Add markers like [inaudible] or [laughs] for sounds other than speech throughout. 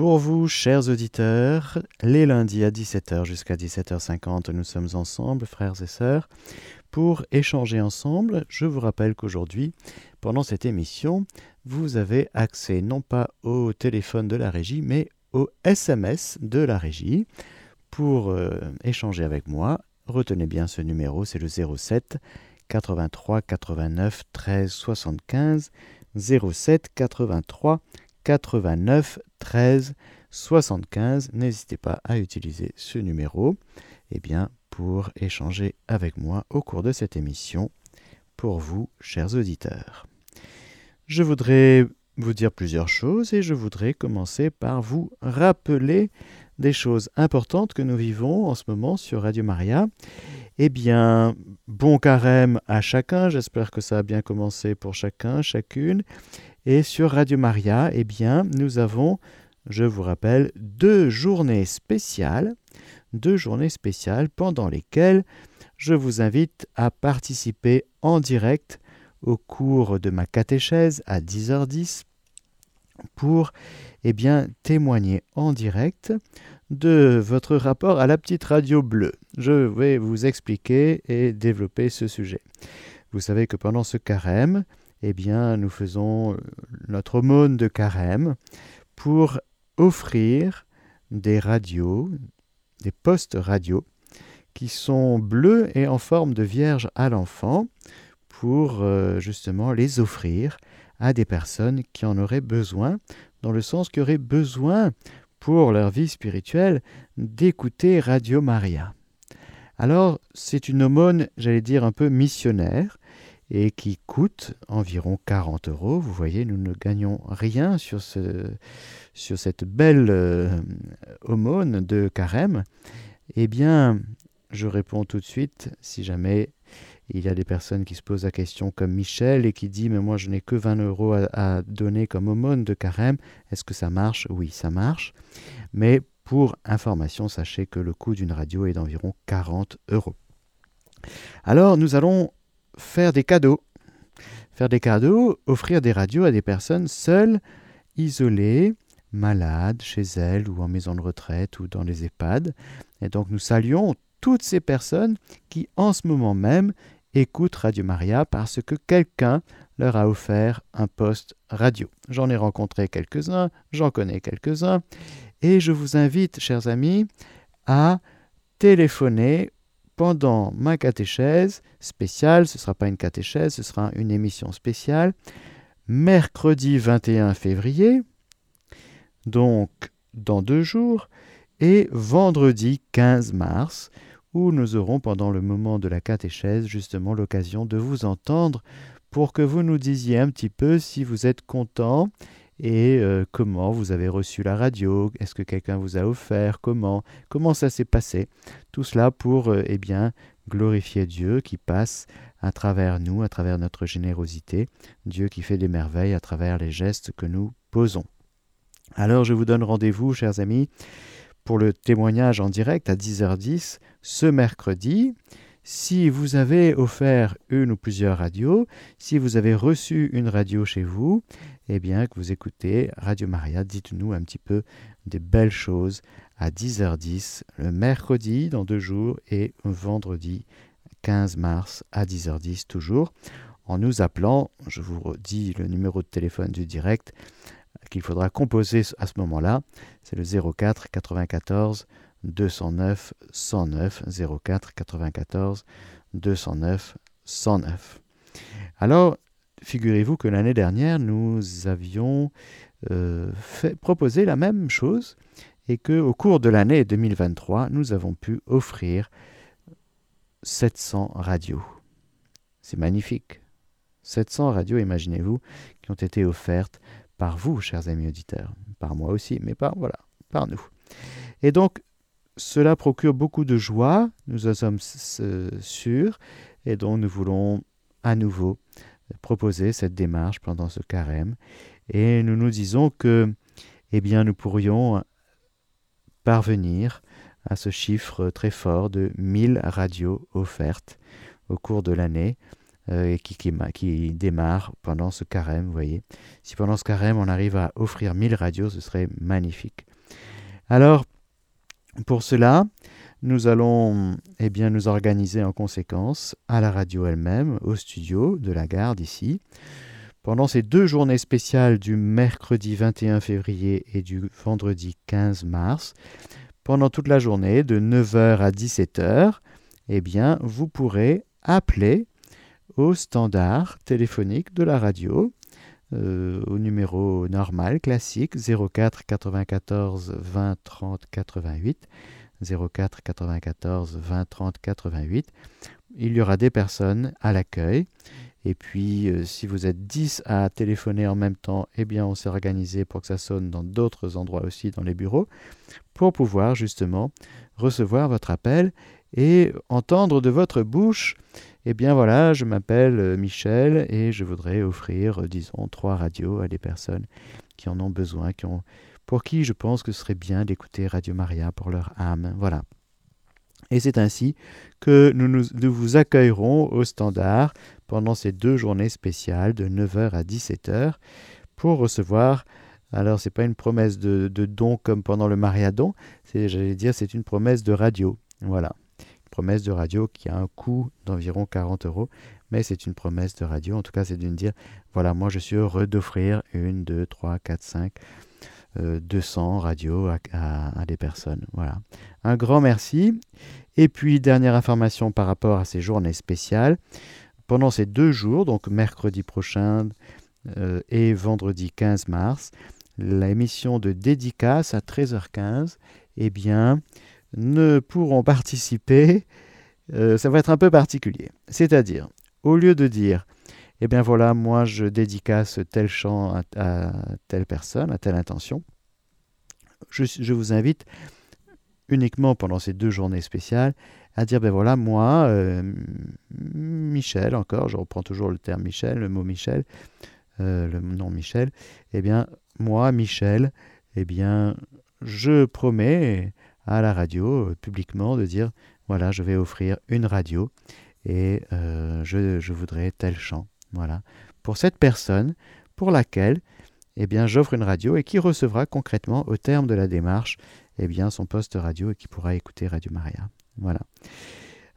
Pour vous, chers auditeurs, les lundis à 17h jusqu'à 17h50, nous sommes ensemble, frères et sœurs, pour échanger ensemble. Je vous rappelle qu'aujourd'hui, pendant cette émission, vous avez accès non pas au téléphone de la régie, mais au SMS de la régie pour euh, échanger avec moi. Retenez bien ce numéro, c'est le 07 83 89 13 75 07 83 89 13 75. N'hésitez pas à utiliser ce numéro eh pour échanger avec moi au cours de cette émission pour vous, chers auditeurs. Je voudrais vous dire plusieurs choses et je voudrais commencer par vous rappeler des choses importantes que nous vivons en ce moment sur Radio Maria. Eh bien, bon carême à chacun, j'espère que ça a bien commencé pour chacun, chacune. Et sur Radio Maria, eh bien, nous avons, je vous rappelle, deux journées spéciales, deux journées spéciales pendant lesquelles je vous invite à participer en direct au cours de ma catéchèse à 10h10 pour eh témoigner en direct de votre rapport à la petite radio bleue. Je vais vous expliquer et développer ce sujet. Vous savez que pendant ce carême, eh bien, nous faisons euh, notre aumône de carême pour offrir des radios, des postes radio qui sont bleus et en forme de vierge à l'enfant pour euh, justement les offrir à des personnes qui en auraient besoin, dans le sens qui auraient besoin pour leur vie spirituelle d'écouter Radio Maria. Alors, c'est une aumône, j'allais dire, un peu missionnaire et qui coûte environ 40 euros. Vous voyez, nous ne gagnons rien sur, ce, sur cette belle euh, aumône de carême. Eh bien, je réponds tout de suite, si jamais il y a des personnes qui se posent la question comme Michel et qui dit mais moi je n'ai que 20 euros à, donner comme aumône de carême. Est-ce que ça marche? Oui, ça marche. Mais pour information, sachez que le coût d'une radio est d'environ 40 euros. Alors nous allons faire des cadeaux. Faire des cadeaux, offrir des radios à des personnes seules, isolées, malades, chez elles ou en maison de retraite ou dans les EHPAD. Et donc nous saluons toutes ces personnes qui en ce moment même écoutent Radio Maria parce que quelqu'un leur a offert un poste radio. J'en ai rencontré quelques-uns, j'en connais quelques-uns, et je vous invite, chers amis, à téléphoner pendant ma catéchèse spéciale, ce ne sera pas une catéchèse, ce sera une émission spéciale, mercredi 21 février, donc dans deux jours, et vendredi 15 mars, où nous aurons pendant le moment de la catéchèse justement l'occasion de vous entendre pour que vous nous disiez un petit peu si vous êtes content et euh, comment vous avez reçu la radio, est-ce que quelqu'un vous a offert, comment, comment ça s'est passé? Tout cela pour euh, eh bien glorifier Dieu qui passe à travers nous, à travers notre générosité, Dieu qui fait des merveilles à travers les gestes que nous posons. Alors je vous donne rendez-vous, chers amis, pour le témoignage en direct à 10h10 ce mercredi. Si vous avez offert une ou plusieurs radios, si vous avez reçu une radio chez vous, eh bien que vous écoutez Radio Maria, dites-nous un petit peu des belles choses à 10h10 le mercredi dans deux jours et vendredi 15 mars à 10h10 toujours en nous appelant, je vous dis le numéro de téléphone du direct qu'il faudra composer à ce moment-là, c'est le 04 94 209 109 04 94 209 109. Alors, figurez-vous que l'année dernière, nous avions euh, proposé la même chose et qu'au cours de l'année 2023, nous avons pu offrir 700 radios. C'est magnifique. 700 radios, imaginez-vous, qui ont été offertes par vous, chers amis auditeurs, par moi aussi, mais voilà, par nous. Et donc, cela procure beaucoup de joie, nous en sommes sûrs, et donc nous voulons à nouveau proposer cette démarche pendant ce carême. Et nous nous disons que, eh bien, nous pourrions parvenir à ce chiffre très fort de 1000 radios offertes au cours de l'année euh, qui, démarre pendant ce carême, vous voyez. Si pendant ce carême on arrive à offrir 1000 radios, ce serait magnifique. Alors, pour cela, nous allons eh nous organiser en conséquence à la radio elle-même, au studio de la gare d'ici. Pendant ces deux journées spéciales du mercredi 21 février et du vendredi 15 mars, pendant toute la journée, de 9h à 17h, eh bien, vous pourrez appeler au standard téléphonique de la radio, euh, au numéro normal, classique, 04 94 20 30 88. 04 94 20 30 88. Il y aura des personnes à l'accueil. Et puis, euh, si vous êtes 10 à téléphoner en même temps, eh bien, on s'est organisé pour que ça sonne dans d'autres endroits aussi, dans les bureaux, pour pouvoir justement recevoir votre appel et entendre de votre bouche, eh bien voilà, je m'appelle euh, Michel et je voudrais offrir, euh, disons, trois radios à des personnes qui en ont besoin, pour qui je pense que ce serait bien d'écouter Radio Maria pour leur âme. Voilà. Et c'est ainsi que nous, nous, vous accueillerons au standard pendant ces deux journées spéciales de 9h à 17h pour recevoir. Alors, ce n'est pas une promesse de, don comme pendant le Mariadon, j'allais dire, c'est une promesse de radio. Voilà. Promesse de radio qui a un coût d'environ 40 euros, mais c'est une promesse de radio. En tout cas, c'est de dire voilà, moi je suis heureux d'offrir une, deux, trois, quatre, cinq 200 euh, radios à, des personnes. Voilà. Un grand merci. Et puis, dernière information par rapport à ces journées spéciales. Pendant ces deux jours, donc mercredi prochain euh, et vendredi 15 mars, l'émission de dédicace à 13h15, eh bien, ne pourront participer. Euh, ça va être un peu particulier. C'est-à-dire, au lieu de dire eh bien voilà, moi je dédicace tel chant à, telle personne, à telle intention. Je, vous invite uniquement pendant ces deux journées spéciales à dire, ben voilà, moi, euh, Michel, encore, je reprends toujours le terme Michel, le mot Michel, euh, le nom Michel, eh bien, moi, Michel, eh bien, je promets à la radio, euh, publiquement, de dire, voilà, je vais offrir une radio et je, je voudrais tel chant. Voilà. Pour cette personne pour laquelle eh bien, j'offre une radio et qui recevra concrètement au terme de la démarche eh bien, son poste radio et qui pourra écouter Radio Maria. Voilà.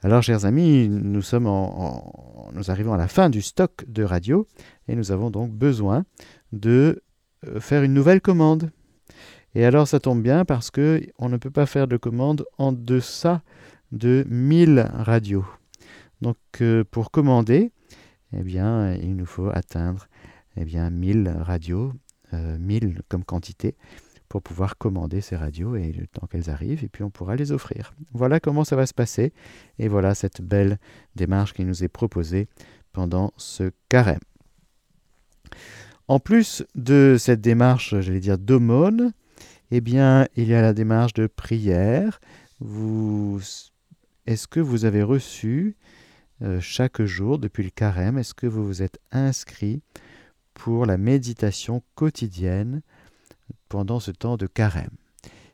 Alors, chers amis, nous, sommes en, nous arrivons à la fin du stock de radio et nous avons donc besoin de euh, faire une nouvelle commande. Et alors, ça tombe bien parce que on ne peut pas faire de commande en deçà de 1000 radios. Donc, euh, pour commander, eh bien, il nous faut atteindre eh bien, 1000 radios, 1000 euh, comme quantité, pour pouvoir commander ces radios et le temps qu'elles arrivent, et puis on pourra les offrir. Voilà comment ça va se passer, et voilà cette belle démarche qui nous est proposée pendant ce carême. En plus de cette démarche, j'allais dire d'aumône, eh bien, il y a la démarche de prière. Est-ce que vous avez reçu euh, chaque jour depuis le carême Est-ce que vous vous êtes inscrit pour la méditation quotidienne pendant ce temps de carême?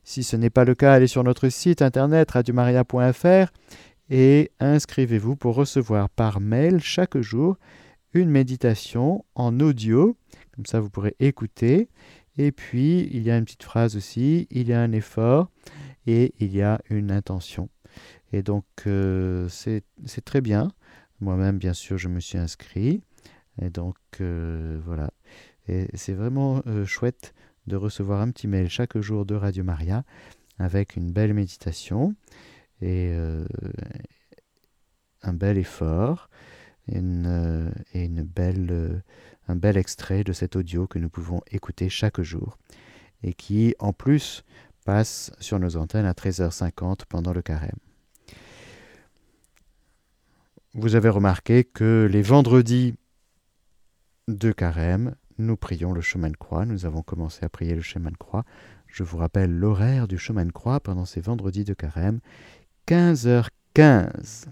Si ce n'est pas le cas, allez sur notre site internet radiomaria.fr et inscrivez-vous pour recevoir par mail chaque jour une méditation en audio. Comme ça, vous pourrez écouter. Et puis, il y a une petite phrase aussi, il y a un effort et il y a une intention. Et donc, euh, c'est très bien. Moi-même, bien sûr, je me suis inscrit. Et donc, euh, voilà. Et c'est vraiment euh, chouette de recevoir un petit mail chaque jour de Radio Maria avec une belle méditation et un bel effort et une belle, un bel extrait de cet audio que nous pouvons écouter chaque jour et qui, en plus, passe sur nos antennes à 13h50 pendant le carême. Vous avez remarqué que les vendredis de carême, nous prions le chemin de croix. Nous avons commencé à prier le chemin de croix. Je vous rappelle l'horaire du chemin de croix pendant ces vendredis de carême. 15h15.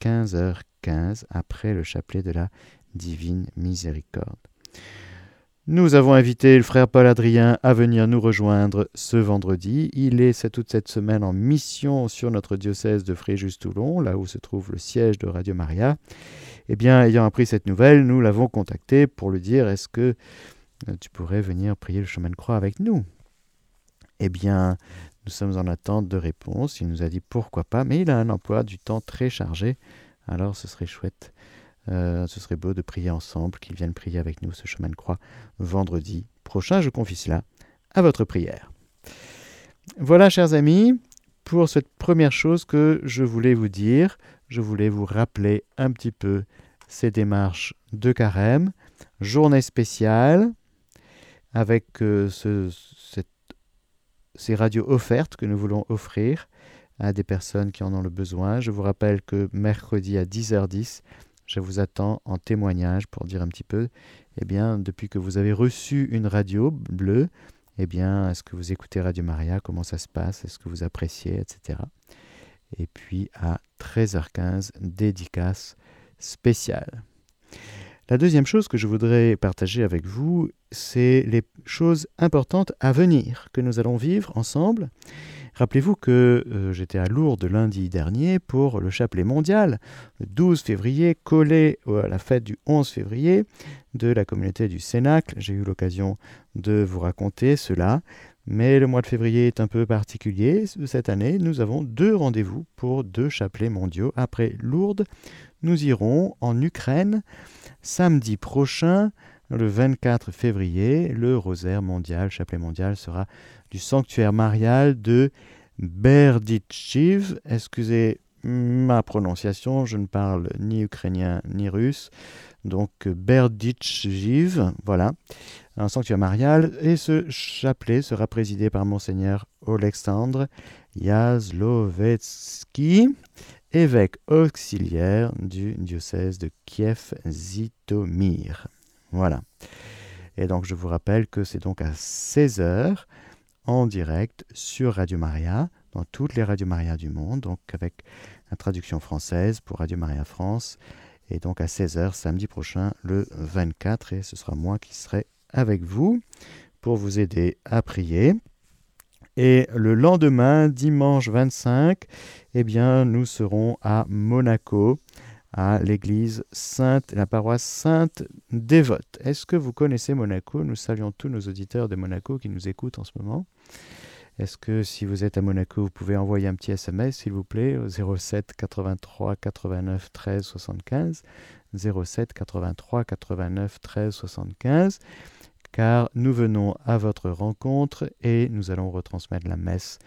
15h15 après le chapelet de la divine miséricorde. Nous avons invité le frère Paul Adrien à venir nous rejoindre ce vendredi. Il est toute cette semaine en mission sur notre diocèse de Fréjus-Toulon, là où se trouve le siège de Radio Maria. Eh bien, ayant appris cette nouvelle, nous l'avons contacté pour lui dire est-ce que euh, tu pourrais venir prier le chemin de croix avec nous? Eh bien, nous sommes en attente de réponse. Il nous a dit pourquoi pas, mais il a un emploi du temps très chargé. Alors ce serait chouette, euh, ce serait beau de prier ensemble, qu'il vienne prier avec nous ce chemin de croix vendredi prochain. Je confie cela à votre prière. Voilà, chers amis, pour cette première chose que je voulais vous dire. Je voulais vous rappeler un petit peu ces démarches de carême, journée spéciale, avec euh, ces radios offertes que nous voulons offrir à des personnes qui en ont le besoin. Je vous rappelle que mercredi à 10h10, je vous attends en témoignage pour dire un petit peu, eh bien, depuis que vous avez reçu une radio bleue, eh bien, est-ce que vous écoutez Radio Maria Comment ça se passe Est-ce que vous appréciez, etc. Et puis à 13h15, dédicace spéciale. La deuxième chose que je voudrais partager avec vous, c'est les choses importantes à venir que nous allons vivre ensemble. Rappelez-vous que euh, j'étais à Lourdes lundi dernier pour le chapelet mondial, le 12 février, collé à la fête du 11 février de la communauté du Cénacle. J'ai eu l'occasion de vous raconter cela. Mais le mois de février est un peu particulier. Cette année, nous avons deux rendez-vous pour deux chapelets mondiaux. Après Lourdes, nous irons en Ukraine samedi prochain, le 24 février. Le rosaire mondial, chapelet mondial, sera du sanctuaire marial de Berdichiv. Excusez ma prononciation, je ne parle ni ukrainien ni russe. Donc Berdichiv, voilà, un sanctuaire marial. Et ce chapelet sera présidé par Monseigneur Oleksandr Yazlovetsky, évêque auxiliaire du diocèse de Kiev-Zitomir. Voilà. Et donc je vous rappelle que c'est donc à 16h en direct sur Radio Maria, dans toutes les Radio Maria du monde, donc avec la traduction française pour Radio Maria France. Et donc à 16h samedi prochain, le 24, et ce sera moi qui serai avec vous pour vous aider à prier. Et le lendemain, dimanche 25, eh bien, nous serons à Monaco, à l'église Sainte, la paroisse Sainte Dévote. Est-ce que vous connaissez Monaco? Nous saluons tous nos auditeurs de Monaco qui nous écoutent en ce moment. Est-ce que si vous êtes à Monaco, vous pouvez envoyer un petit SMS, s'il vous plaît, au 07 83 89 13 75 07 83 89 13 75 car nous venons à votre rencontre et nous allons retransmettre la messe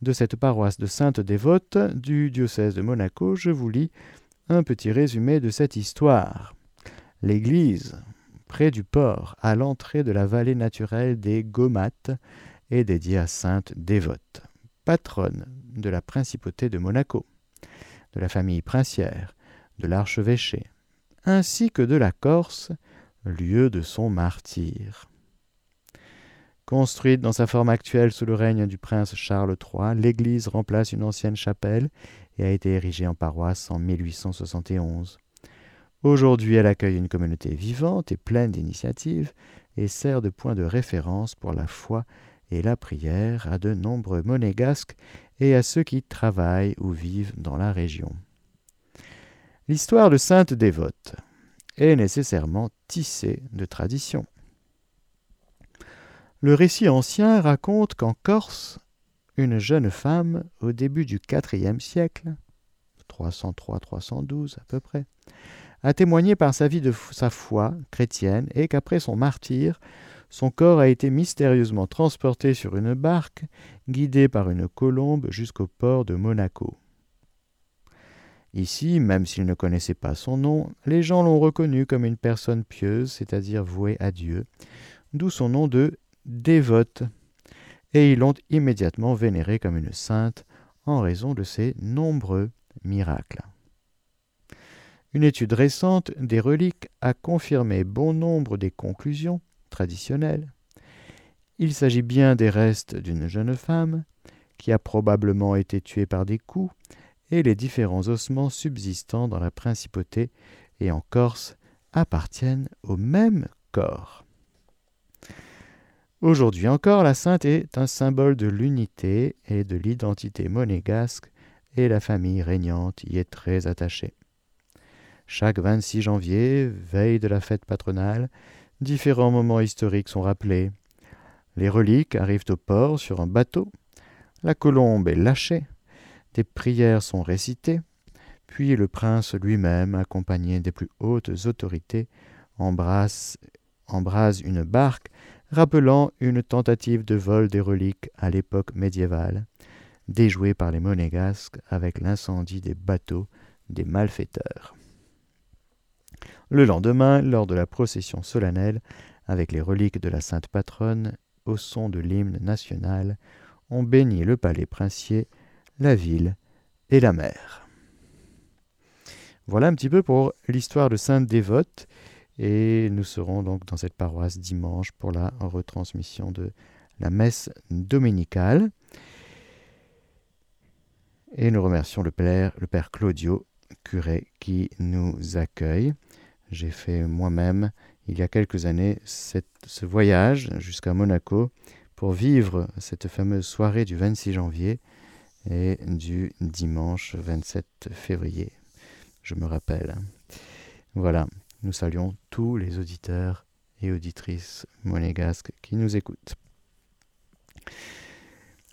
de cette paroisse de Sainte Dévote du diocèse de Monaco. Je vous lis un petit résumé de cette histoire. L'église, près du port, à l'entrée de la vallée naturelle des Gomates, est dédiée à Sainte Dévote, patronne de la principauté de Monaco, de la famille princière, de l'archevêché, ainsi que de la Corse, lieu de son martyr. Construite dans sa forme actuelle sous le règne du prince Charles III, l'église remplace une ancienne chapelle et a été érigée en paroisse en 1871. Aujourd'hui, elle accueille une communauté vivante et pleine d'initiatives et sert de point de référence pour la foi et la prière à de nombreux monégasques et à ceux qui travaillent ou vivent dans la région. L'histoire de Sainte Dévote est nécessairement tissé de traditions. Le récit ancien raconte qu'en Corse, une jeune femme, au début du IVe siècle, 303-312 à peu près, a témoigné par sa vie de sa foi chrétienne et qu'après son martyr, son corps a été mystérieusement transporté sur une barque, guidé par une colombe jusqu'au port de Monaco. Ici, même s'il ne connaissait pas son nom, les gens l'ont reconnu comme une personne pieuse, c'est-à-dire vouée à Dieu, d'où son nom de dévote, et ils l'ont immédiatement vénérée comme une sainte en raison de ses nombreux miracles. Une étude récente des reliques a confirmé bon nombre des conclusions traditionnelles. Il s'agit bien des restes d'une jeune femme qui a probablement été tuée par des coups et les différents ossements subsistant dans la principauté et en Corse appartiennent au même corps. Aujourd'hui encore, la sainte est un symbole de l'unité et de l'identité monégasque et la famille régnante y est très attachée. Chaque 26 janvier, veille de la fête patronale, différents moments historiques sont rappelés. Les reliques arrivent au port sur un bateau. La colombe est lâchée. Des prières sont récitées. Puis le prince lui-même, accompagné des plus hautes autorités, embrasse, embrase une barque rappelant une tentative de vol des reliques à l'époque médiévale, déjouée par les monégasques avec l'incendie des bateaux des malfaiteurs. Le lendemain, lors de la procession solennelle, avec les reliques de la sainte patronne, au son de l'hymne national, on bénit le palais princier, la ville et la mer. Voilà un petit peu pour l'histoire de Sainte Dévote, et nous serons donc dans cette paroisse dimanche pour la retransmission de la messe dominicale. Et nous remercions le Père, le Père Claudio, curé, qui nous accueille. J'ai fait moi-même, il y a quelques années, ce voyage jusqu'à Monaco pour vivre cette fameuse soirée du 26 janvier et du dimanche 27 février. Je me rappelle. Voilà, nous saluons tous les auditeurs et auditrices monégasques qui nous écoutent.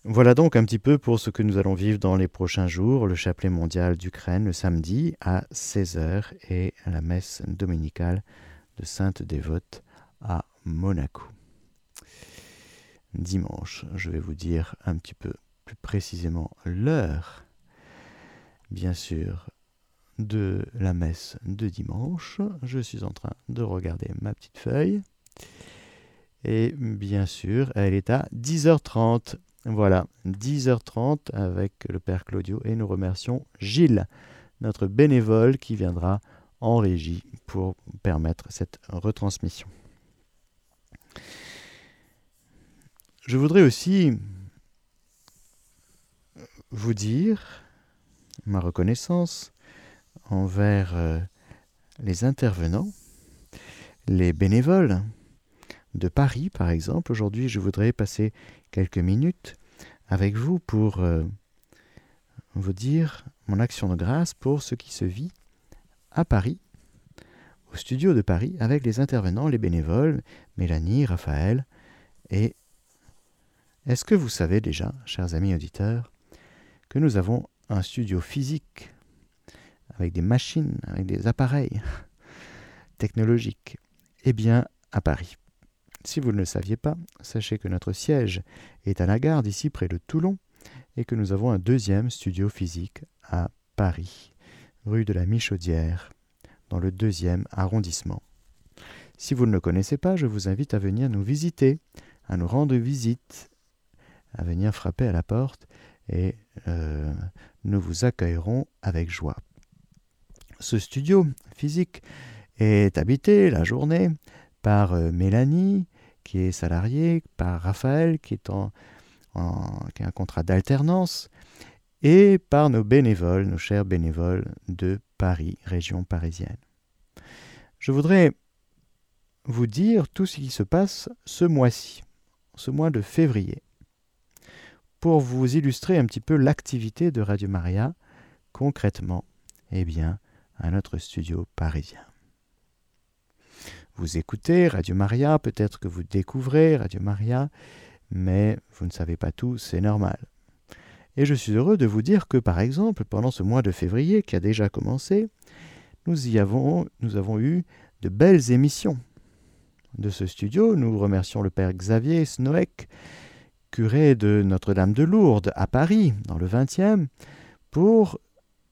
Voilà donc un petit peu pour ce que nous allons vivre dans les prochains jours, le chapelet mondial d'Ukraine le samedi à 16h et la messe dominicale de Sainte Dévote à Monaco. Dimanche, je vais vous dire un petit peu plus précisément l'heure, bien sûr, de la messe de dimanche. Je suis en train de regarder ma petite feuille. Et bien sûr, elle est à 10h30. Voilà, 10h30 avec le Père Claudio. Et nous remercions Gilles, notre bénévole qui viendra en régie pour permettre cette retransmission. Je voudrais aussi vous dire ma reconnaissance envers euh, les intervenants, les bénévoles de Paris par exemple. Aujourd'hui, je voudrais passer quelques minutes avec vous pour euh, vous dire mon action de grâce pour ce qui se vit à Paris, au studio de Paris, avec les intervenants, les bénévoles, Mélanie, Raphaël. Et est-ce que vous savez déjà, chers amis auditeurs, que nous avons un studio physique avec des machines, avec des appareils [laughs] technologiques? Eh bien, à Paris. Si vous ne le saviez pas, sachez que notre siège est à la gare d'ici près de Toulon et que nous avons un deuxième studio physique à Paris, rue de la Michaudière, dans le deuxième arrondissement. Si vous ne le connaissez pas, je vous invite à venir nous visiter, à nous rendre visite, à venir frapper à la porte et euh, nous vous accueillerons avec joie. Ce studio physique est habité la journée par euh, Mélanie, qui est salariée, par Raphaël, qui, est en, a un contrat d'alternance, et par nos bénévoles, nos chers bénévoles de Paris, région parisienne. Je voudrais vous dire tout ce qui se passe ce mois-ci, ce mois de février, pour vous illustrer un petit peu l'activité de Radio Maria concrètement. Eh bien, à notre studio parisien. Vous écoutez Radio Maria, peut-être que vous découvrez Radio Maria, mais vous ne savez pas tout, c'est normal. Et je suis heureux de vous dire que, par exemple, pendant ce mois de février qui a déjà commencé, nous y avons, nous avons eu de belles émissions. De ce studio, nous remercions le Père Xavier Snoek, curé de Notre-Dame de Lourdes à Paris, dans le 20e, pour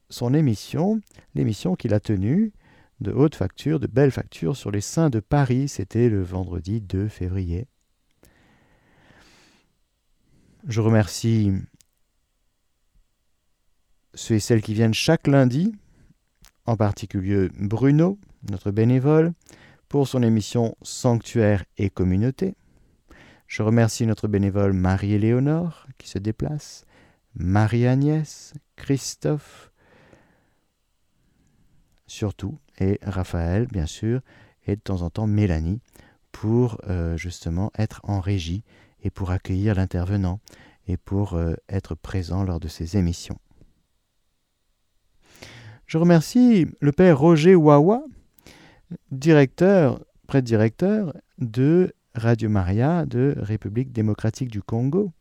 son émission, l'émission qu'il a tenue de haute facture, de belle facture sur les saints de Paris. C'était le vendredi 2 février. Je remercie ceux et celles qui viennent chaque lundi, en particulier Bruno, notre bénévole, pour son émission Sanctuaire et Communauté. Je remercie notre bénévole Marie-Éléonore qui se déplace, Marie-Agnès, Christophe, surtout, et Raphaël, bien sûr, et de temps en temps Mélanie, pour euh, justement être en régie et pour accueillir l'intervenant et pour euh, être présent lors de ces émissions. Je remercie le père Roger Wawa, directeur, prêtre-directeur de Radio Maria de République démocratique du Congo,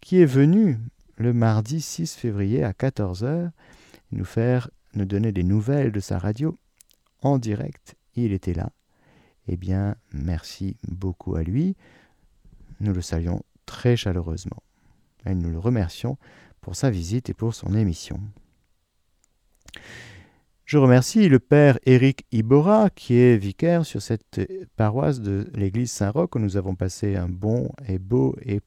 qui est venu le mardi 6 février à 14h nous faire nous donner des nouvelles de sa radio en direct. Il était là. Eh bien, merci beaucoup à lui. Nous le saluons très chaleureusement. Et nous le remercions pour sa visite et pour son émission. Je remercie le père Éric Ibora, qui est vicaire sur cette paroisse de l'église Saint-Roch, où nous avons passé un bon et beau et,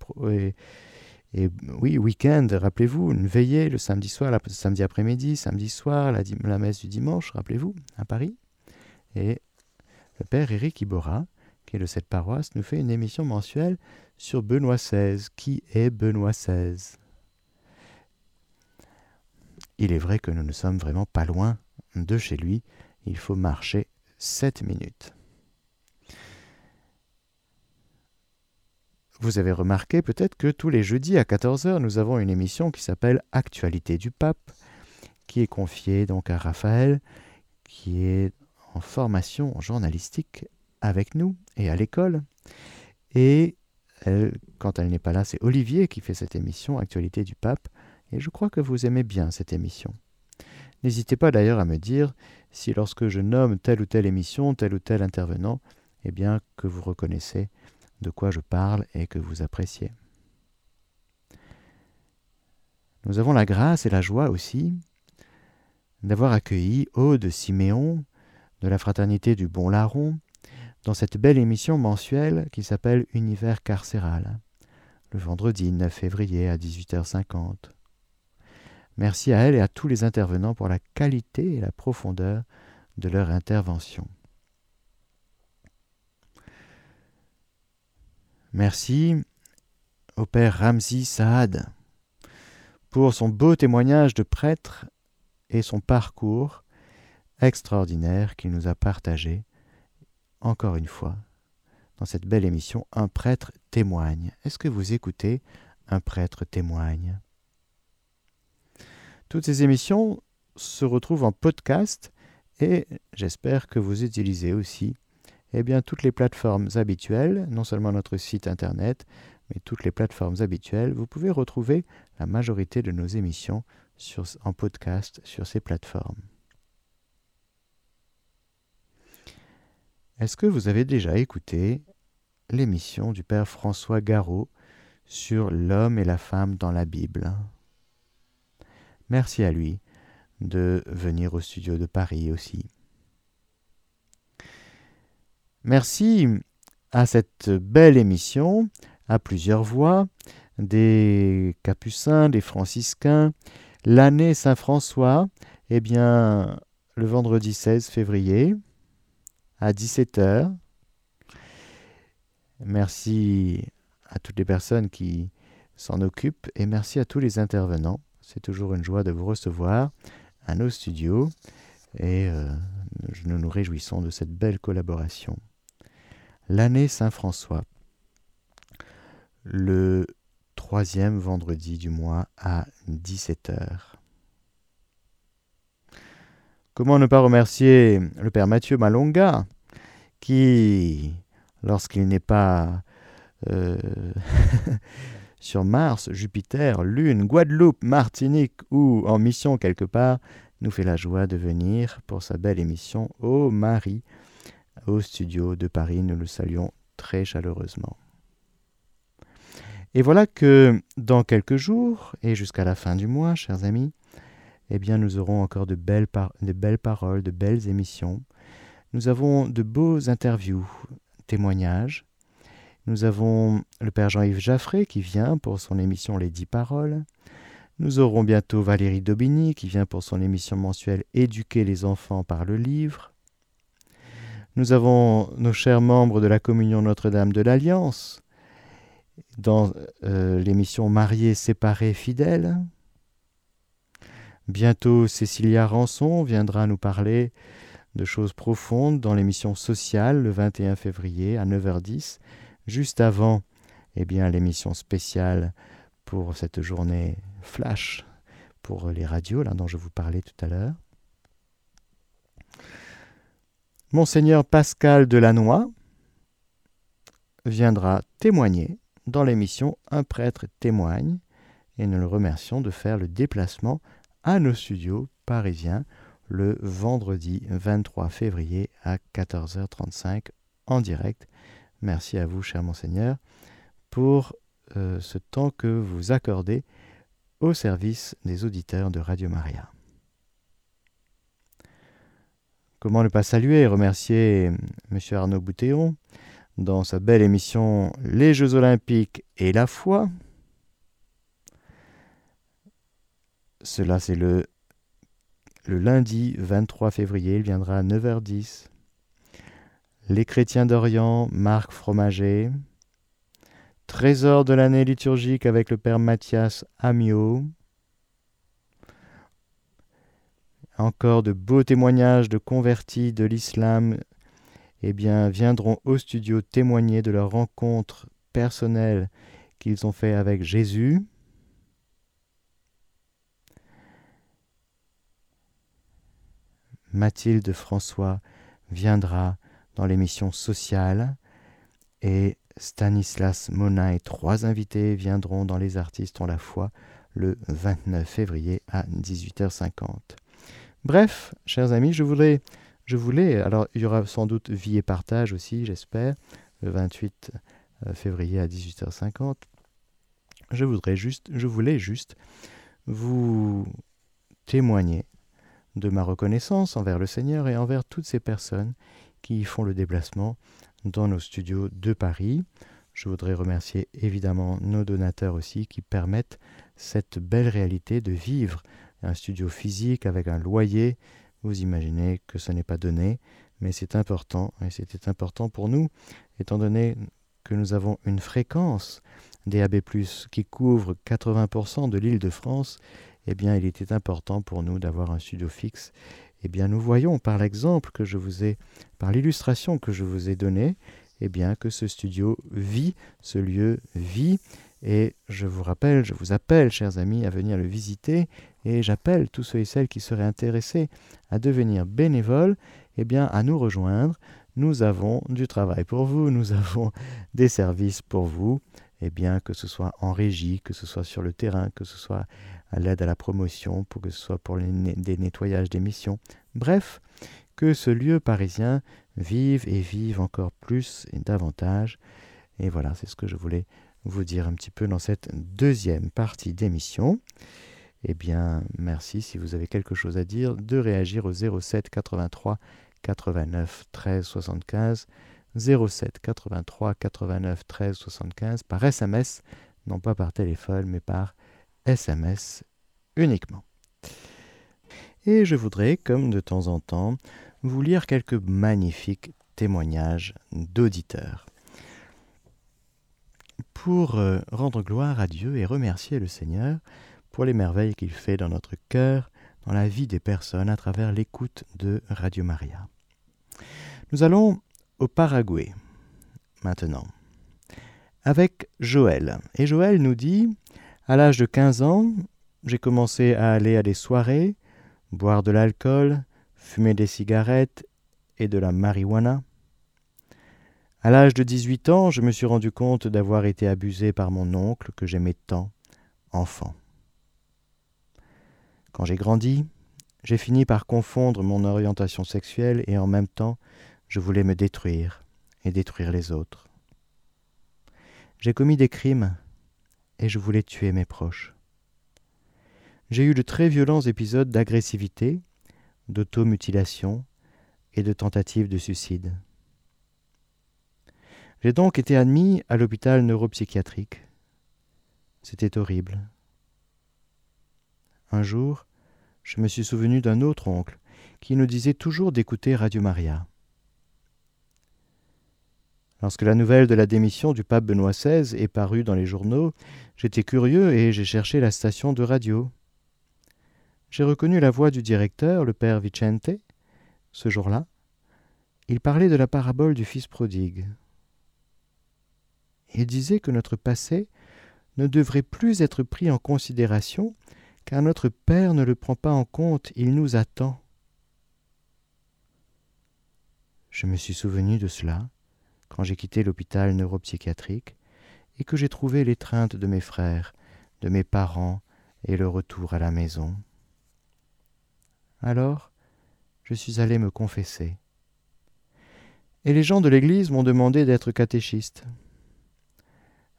oui, week-end. Rappelez-vous, une veillée le samedi soir, samedi après-midi, samedi soir, la, messe du dimanche, rappelez-vous, à Paris. Et le père Éric Ibora, qui est de cette paroisse, nous fait une émission mensuelle sur Benoît XVI. Qui est Benoît XVI Il est vrai que nous ne sommes vraiment pas loin de chez lui, il faut marcher 7 minutes. Vous avez remarqué peut-être que tous les jeudis à 14h, nous avons une émission qui s'appelle Actualité du pape, qui est confiée donc à Raphaël, qui est en formation journalistique avec nous et à l'école. Et quand elle n'est pas là, c'est Olivier qui fait cette émission Actualité du pape. Et je crois que vous aimez bien cette émission. N'hésitez pas d'ailleurs à me dire si lorsque je nomme telle ou telle émission, tel ou tel intervenant, eh bien que vous reconnaissez de quoi je parle et que vous appréciez. Nous avons la grâce et la joie aussi d'avoir accueilli Aude Siméon de la fraternité du Bon Larron dans cette belle émission mensuelle qui s'appelle Univers carcéral, le vendredi 9 février à 18h50. Merci à elle et à tous les intervenants pour la qualité et la profondeur de leur intervention. Merci au Père Ramzi Saad pour son beau témoignage de prêtre et son parcours extraordinaire qu'il nous a partagé, encore une fois, dans cette belle émission Un prêtre témoigne. Est-ce que vous écoutez Un prêtre témoigne? Toutes ces émissions se retrouvent en podcast et j'espère que vous utilisez aussi eh bien, toutes les plateformes habituelles, non seulement notre site internet, mais toutes les plateformes habituelles. Vous pouvez retrouver la majorité de nos émissions en podcast sur ces plateformes. Est-ce que vous avez déjà écouté l'émission du Père François Garot sur l'homme et la femme dans la Bible? Merci à lui de venir au studio de Paris aussi. Merci à cette belle émission, à plusieurs voix, des capucins, des franciscains, l'année Saint-François, eh bien, le vendredi 16 février, à 17h. Merci à toutes les personnes qui s'en occupent et merci à tous les intervenants. C'est toujours une joie de vous recevoir à nos studios et euh, nous nous réjouissons de cette belle collaboration. L'année Saint-François, le troisième vendredi du mois à 17h. Comment ne pas remercier le Père Mathieu Malonga, qui, lorsqu'il n'est pas euh, [laughs] sur Mars, Jupiter, Lune, Guadeloupe, Martinique ou en mission quelque part, nous fait la joie de venir pour sa belle émission Ô Marie au studio de Paris. Nous le saluons très chaleureusement. Et voilà que dans quelques jours et jusqu'à la fin du mois, chers amis, eh bien nous aurons encore de belles, paroles, de belles émissions. Nous avons de beaux interviews, témoignages, nous avons le Père Jean-Yves Jaffré qui vient pour son émission Les Dix Paroles. Nous aurons bientôt Valérie Daubigny qui vient pour son émission mensuelle Éduquer les enfants par le livre. Nous avons nos chers membres de la Communion Notre-Dame de l'Alliance dans euh, l'émission Mariés, séparés, fidèles. Bientôt, Cécilia Rançon viendra nous parler de choses profondes dans l'émission sociale le 21 février à 9h10 juste avant eh bien, l'émission spéciale pour cette journée flash pour les radios, dont je vous parlais tout à l'heure. Monseigneur Pascal Delannoy viendra témoigner dans l'émission Un prêtre témoigne et nous le remercions de faire le déplacement à nos studios parisiens le vendredi 23 février à 14h35 en direct. Merci à vous, cher monseigneur, pour euh, ce temps que vous accordez au service des auditeurs de Radio Maria. Comment ne pas saluer et remercier M. Arnaud Boutéon dans sa belle émission Les Jeux olympiques et la foi? Cela c'est le, le lundi 23 février, il viendra à 9h10. Les chrétiens d'Orient, Marc Fromager. Trésor de l'année liturgique avec le Père Mathias Amiot. encore de beaux témoignages de convertis de l'islam eh bien, viendront au studio témoigner de leur rencontre personnelle qu'ils ont fait avec Jésus. Mathilde François viendra dans l'émission sociale et Stanislas Mona et trois invités viendront dans Les artistes ont la foi le 29 février à 18h50. Bref, chers amis, je voulais, je voulais, alors il y aura sans doute vie et partage aussi, j'espère, le 28 euh, février à 18h50. Je voudrais juste, je voulais juste vous témoigner de ma reconnaissance envers le Seigneur et envers toutes ces personnes qui font le déplacement dans nos studios de Paris. Je voudrais remercier évidemment nos donateurs aussi qui permettent cette belle réalité de vivre un studio physique avec un loyer. Vous imaginez que ce n'est pas donné, mais c'est important, et c'était important pour nous, étant donné que nous avons une fréquence DAB+, qui couvre 80% de l'île de France, eh bien il était important pour nous d'avoir un studio fixe. Eh bien nous voyons par l'exemple que je vous ai, par l'illustration que je vous ai donnée, eh bien que ce studio vit, ce lieu vit, et je vous rappelle, je vous appelle, chers amis, à venir le visiter et j'appelle tous ceux et celles qui seraient intéressés à devenir bénévoles, eh bien, à nous rejoindre. Nous avons du travail pour vous, nous avons des services pour vous, eh bien, que ce soit en régie, que ce soit sur le terrain, que ce soit à l'aide à la promotion, pour que ce soit pour les des nettoyages d'émissions. Bref, que ce lieu parisien vive et vive encore plus et davantage. Et voilà, c'est ce que je voulais vous dire un petit peu dans cette deuxième partie d'émission. Eh bien, merci si vous avez quelque chose à dire de réagir au 07 83 89 13 75 07 83 89 13 75 par SMS, non pas par téléphone, mais par SMS uniquement. Et je voudrais, comme de temps en temps, vous lire quelques magnifiques témoignages d'auditeurs. Pour euh, rendre gloire à Dieu et remercier le Seigneur, pour les merveilles qu'il fait dans notre cœur, dans la vie des personnes à travers l'écoute de Radio Maria. Nous allons au Paraguay maintenant avec Joël. Et Joël nous dit, à l'âge de 15 ans, j'ai commencé à aller à des soirées, boire de l'alcool, fumer des cigarettes et de la marijuana. À l'âge de 18 ans, je me suis rendu compte d'avoir été abusé par mon oncle que j'aimais tant, enfant. Quand j'ai grandi, j'ai fini par confondre mon orientation sexuelle et en même temps, je voulais me détruire et détruire les autres. J'ai commis des crimes et je voulais tuer mes proches. J'ai eu de très violents épisodes d'agressivité, d'automutilation et de tentatives de suicide. J'ai donc été admis à l'hôpital neuropsychiatrique. C'était horrible. Un jour, je me suis souvenu d'un autre oncle qui nous disait toujours d'écouter Radio Maria. Lorsque la nouvelle de la démission du pape Benoît XVI est parue dans les journaux, j'étais curieux et j'ai cherché la station de radio. J'ai reconnu la voix du directeur, le père Vicente. Ce jour-là, il parlait de la parabole du fils prodigue. Il disait que notre passé ne devrait plus être pris en considération car notre Père ne le prend pas en compte, il nous attend. Je me suis souvenu de cela, quand j'ai quitté l'hôpital neuropsychiatrique et que j'ai trouvé l'étreinte de mes frères, de mes parents et le retour à la maison. Alors, je suis allé me confesser. Et les gens de l'Église m'ont demandé d'être catéchiste.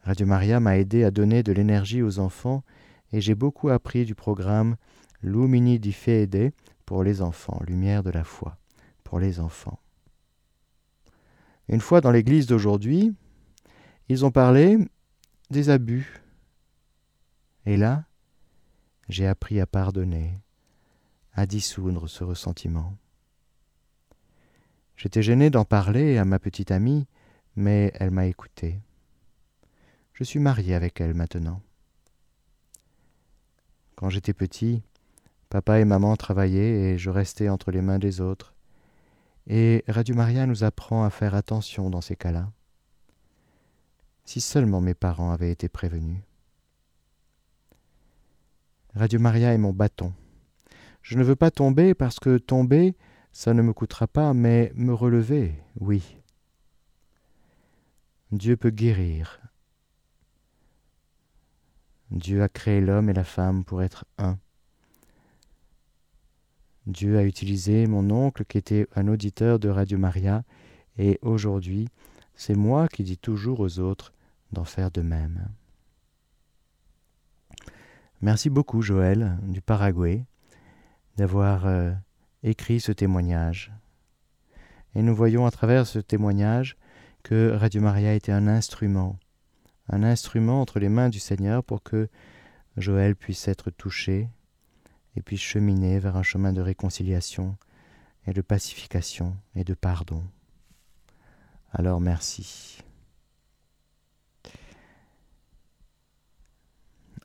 Radio Maria m'a aidé à donner de l'énergie aux enfants et j'ai beaucoup appris du programme Lumini di Fede pour les enfants, lumière de la foi, pour les enfants. Une fois dans l'église d'aujourd'hui, ils ont parlé des abus. Et là, j'ai appris à pardonner, à dissoudre ce ressentiment. J'étais gêné d'en parler à ma petite amie, mais elle m'a écouté. Je suis marié avec elle maintenant. Quand j'étais petit, papa et maman travaillaient et je restais entre les mains des autres. Et Radio Maria nous apprend à faire attention dans ces cas-là. Si seulement mes parents avaient été prévenus. Radio Maria est mon bâton. Je ne veux pas tomber parce que tomber, ça ne me coûtera pas, mais me relever, oui. Dieu peut guérir. Dieu a créé l'homme et la femme pour être un. Dieu a utilisé mon oncle qui était un auditeur de Radio Maria, et aujourd'hui, c'est moi qui dis toujours aux autres d'en faire de même. Merci beaucoup Joël du Paraguay d'avoir euh, écrit ce témoignage. Et nous voyons à travers ce témoignage que Radio Maria était un instrument, un instrument entre les mains du Seigneur pour que Joël puisse être touché et puis cheminer vers un chemin de réconciliation et de pacification et de pardon. Alors merci.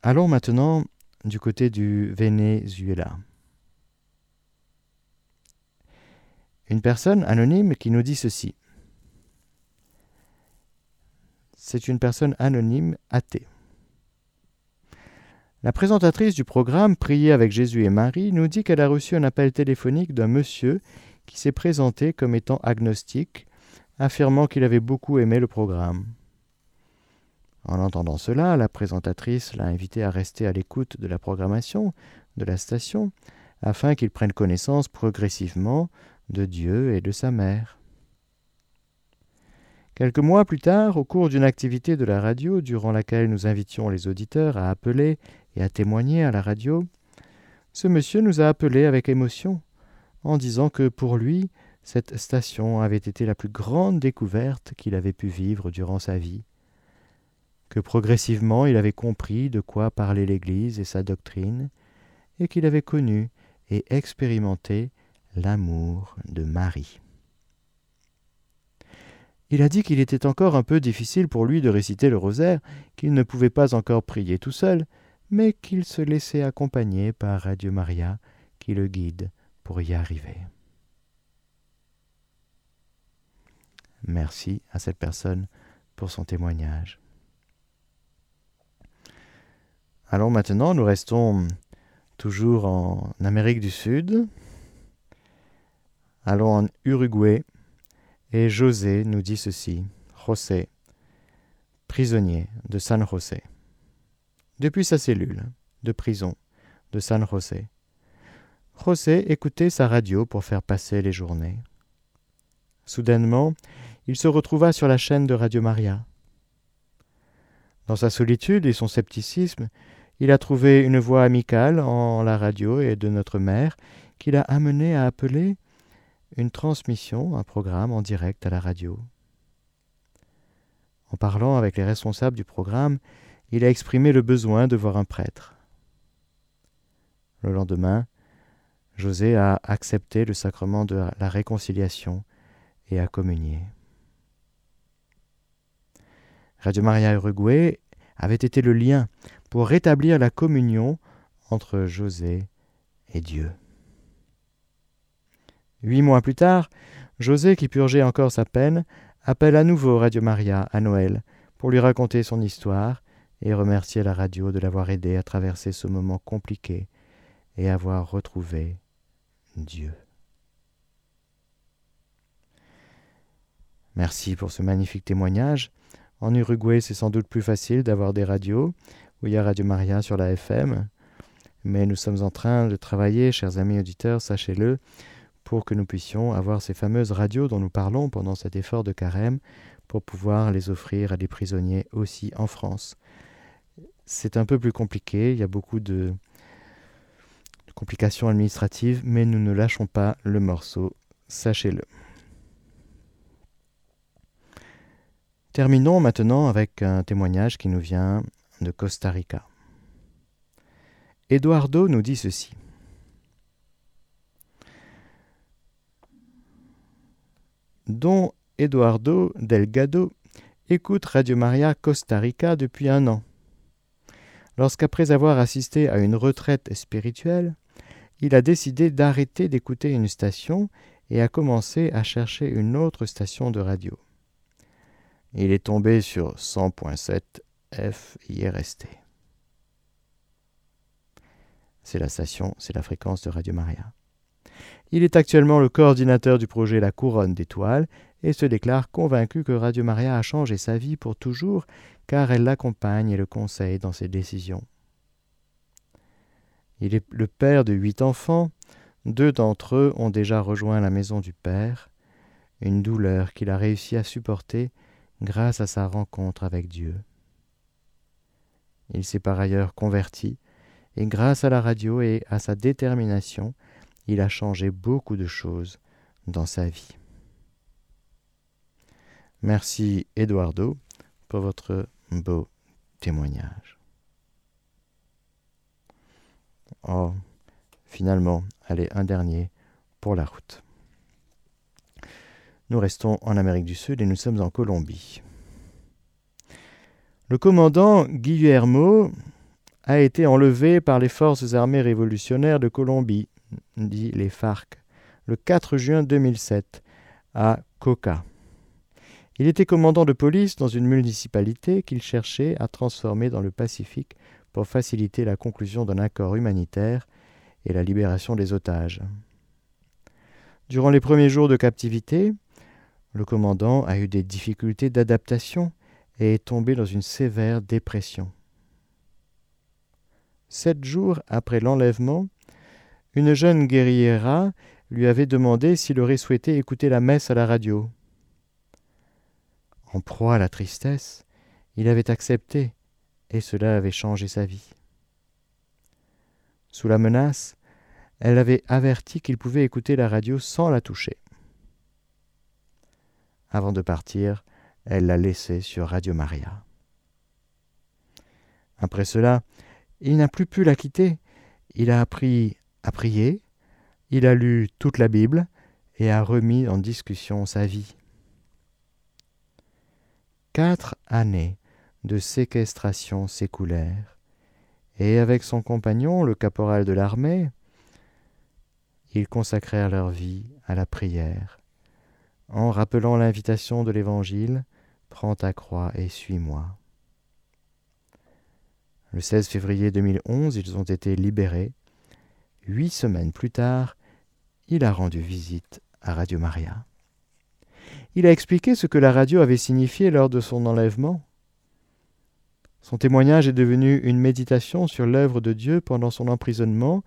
Allons maintenant du côté du Venezuela. Une personne anonyme qui nous dit ceci. C'est une personne anonyme athée. La présentatrice du programme Prier avec Jésus et Marie nous dit qu'elle a reçu un appel téléphonique d'un monsieur qui s'est présenté comme étant agnostique, affirmant qu'il avait beaucoup aimé le programme. En entendant cela, la présentatrice l'a invité à rester à l'écoute de la programmation de la station, afin qu'il prenne connaissance progressivement de Dieu et de sa mère. Quelques mois plus tard, au cours d'une activité de la radio durant laquelle nous invitions les auditeurs à appeler et à témoigner à la radio, ce monsieur nous a appelés avec émotion, en disant que pour lui, cette station avait été la plus grande découverte qu'il avait pu vivre durant sa vie, que progressivement il avait compris de quoi parlait l'Église et sa doctrine, et qu'il avait connu et expérimenté l'amour de Marie. Il a dit qu'il était encore un peu difficile pour lui de réciter le rosaire, qu'il ne pouvait pas encore prier tout seul, mais qu'il se laissait accompagner par Radio Maria qui le guide pour y arriver. Merci à cette personne pour son témoignage. Alors maintenant, nous restons toujours en Amérique du Sud. Allons en Uruguay. Et José nous dit ceci, José, prisonnier de San José. Depuis sa cellule de prison de San José, José écoutait sa radio pour faire passer les journées. Soudainement, il se retrouva sur la chaîne de Radio Maria. Dans sa solitude et son scepticisme, il a trouvé une voix amicale en la radio et de notre mère qui l'a amené à appeler une transmission, un programme en direct à la radio. En parlant avec les responsables du programme, il a exprimé le besoin de voir un prêtre. Le lendemain, José a accepté le sacrement de la réconciliation et a communié. Radio Maria Uruguay avait été le lien pour rétablir la communion entre José et Dieu. Huit mois plus tard, José, qui purgeait encore sa peine, appelle à nouveau Radio Maria à Noël pour lui raconter son histoire et remercier la radio de l'avoir aidé à traverser ce moment compliqué et avoir retrouvé Dieu. Merci pour ce magnifique témoignage. En Uruguay, c'est sans doute plus facile d'avoir des radios, où il y a Radio Maria sur la FM. Mais nous sommes en train de travailler, chers amis auditeurs, sachez-le, pour que nous puissions avoir ces fameuses radios dont nous parlons pendant cet effort de carême, pour pouvoir les offrir à des prisonniers aussi en France. C'est un peu plus compliqué, il y a beaucoup de, complications administratives, mais nous ne lâchons pas le morceau, sachez-le. Terminons maintenant avec un témoignage qui nous vient de Costa Rica. Eduardo nous dit ceci. Don Eduardo Delgado écoute Radio Maria Costa Rica depuis un an. Lorsqu'après avoir assisté à une retraite spirituelle, il a décidé d'arrêter d'écouter une station et a commencé à chercher une autre station de radio. Il est tombé sur 100.7 FIRST. C'est la station, c'est la fréquence de Radio Maria. Il est actuellement le coordinateur du projet La Couronne d'étoiles et se déclare convaincu que Radio Maria a changé sa vie pour toujours car elle l'accompagne et le conseille dans ses décisions. Il est le père de huit enfants, deux d'entre eux ont déjà rejoint la maison du Père, une douleur qu'il a réussi à supporter grâce à sa rencontre avec Dieu. Il s'est par ailleurs converti, et grâce à la radio et à sa détermination, il a changé beaucoup de choses dans sa vie. Merci Eduardo pour votre beau témoignage. Oh, finalement, allez, un dernier pour la route. Nous restons en Amérique du Sud et nous sommes en Colombie. Le commandant Guillermo a été enlevé par les forces armées révolutionnaires de Colombie, dit les FARC, le 4 juin 2007, à Coca. Il était commandant de police dans une municipalité qu'il cherchait à transformer dans le Pacifique pour faciliter la conclusion d'un accord humanitaire et la libération des otages. Durant les premiers jours de captivité, le commandant a eu des difficultés d'adaptation et est tombé dans une sévère dépression. Sept jours après l'enlèvement, une jeune guerriera lui avait demandé s'il aurait souhaité écouter la messe à la radio. En proie à la tristesse, il avait accepté, et cela avait changé sa vie. Sous la menace, elle avait averti qu'il pouvait écouter la radio sans la toucher. Avant de partir, elle l'a laissé sur Radio Maria. Après cela, il n'a plus pu la quitter. Il a appris à prier, il a lu toute la Bible et a remis en discussion sa vie quatre années de séquestration séculaire, et avec son compagnon, le caporal de l'armée, ils consacrèrent leur vie à la prière, en rappelant l'invitation de l'Évangile Prends ta croix et suis-moi. Le 16 février 2011, ils ont été libérés. Huit semaines plus tard, il a rendu visite à Radio Maria. Il a expliqué ce que la radio avait signifié lors de son enlèvement. Son témoignage est devenu une méditation sur l'œuvre de Dieu pendant son emprisonnement,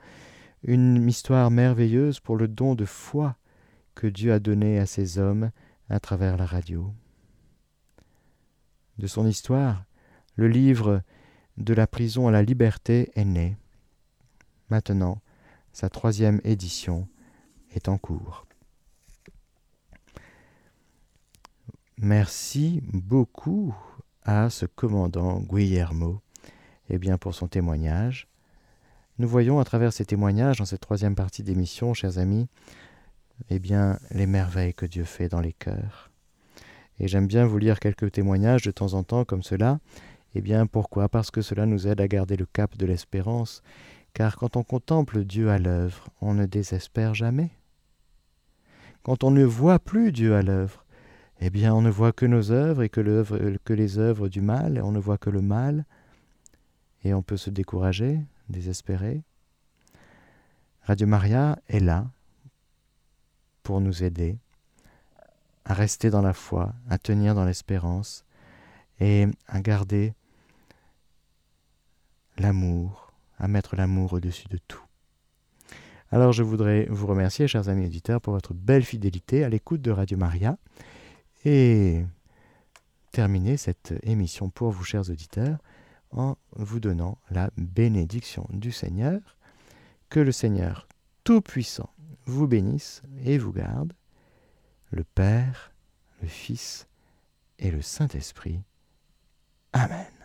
une histoire merveilleuse pour le don de foi que Dieu a donné à ses hommes à travers la radio. De son histoire, le livre De la prison à la liberté est né. Maintenant, sa troisième édition est en cours. Merci beaucoup à ce commandant Guillermo eh bien, pour son témoignage. Nous voyons à travers ces témoignages, dans cette troisième partie d'émission, chers amis, eh bien, les merveilles que Dieu fait dans les cœurs. Et j'aime bien vous lire quelques témoignages de temps en temps comme cela. Eh bien, pourquoi? Parce que cela nous aide à garder le cap de l'espérance, car quand on contemple Dieu à l'œuvre, on ne désespère jamais. Quand on ne voit plus Dieu à l'œuvre, eh bien on ne voit que nos œuvres et que, que les œuvres du mal, et on ne voit que le mal, et on peut se décourager, désespérer. Radio Maria est là pour nous aider à rester dans la foi, à tenir dans l'espérance et à garder l'amour, à mettre l'amour au-dessus de tout. Alors je voudrais vous remercier, chers amis auditeurs, pour votre belle fidélité à l'écoute de Radio Maria et terminer cette émission pour vous, chers auditeurs, en vous donnant la bénédiction du Seigneur. Que le Seigneur Tout-Puissant vous bénisse et vous garde, le Père, le Fils et le Saint-Esprit. Amen.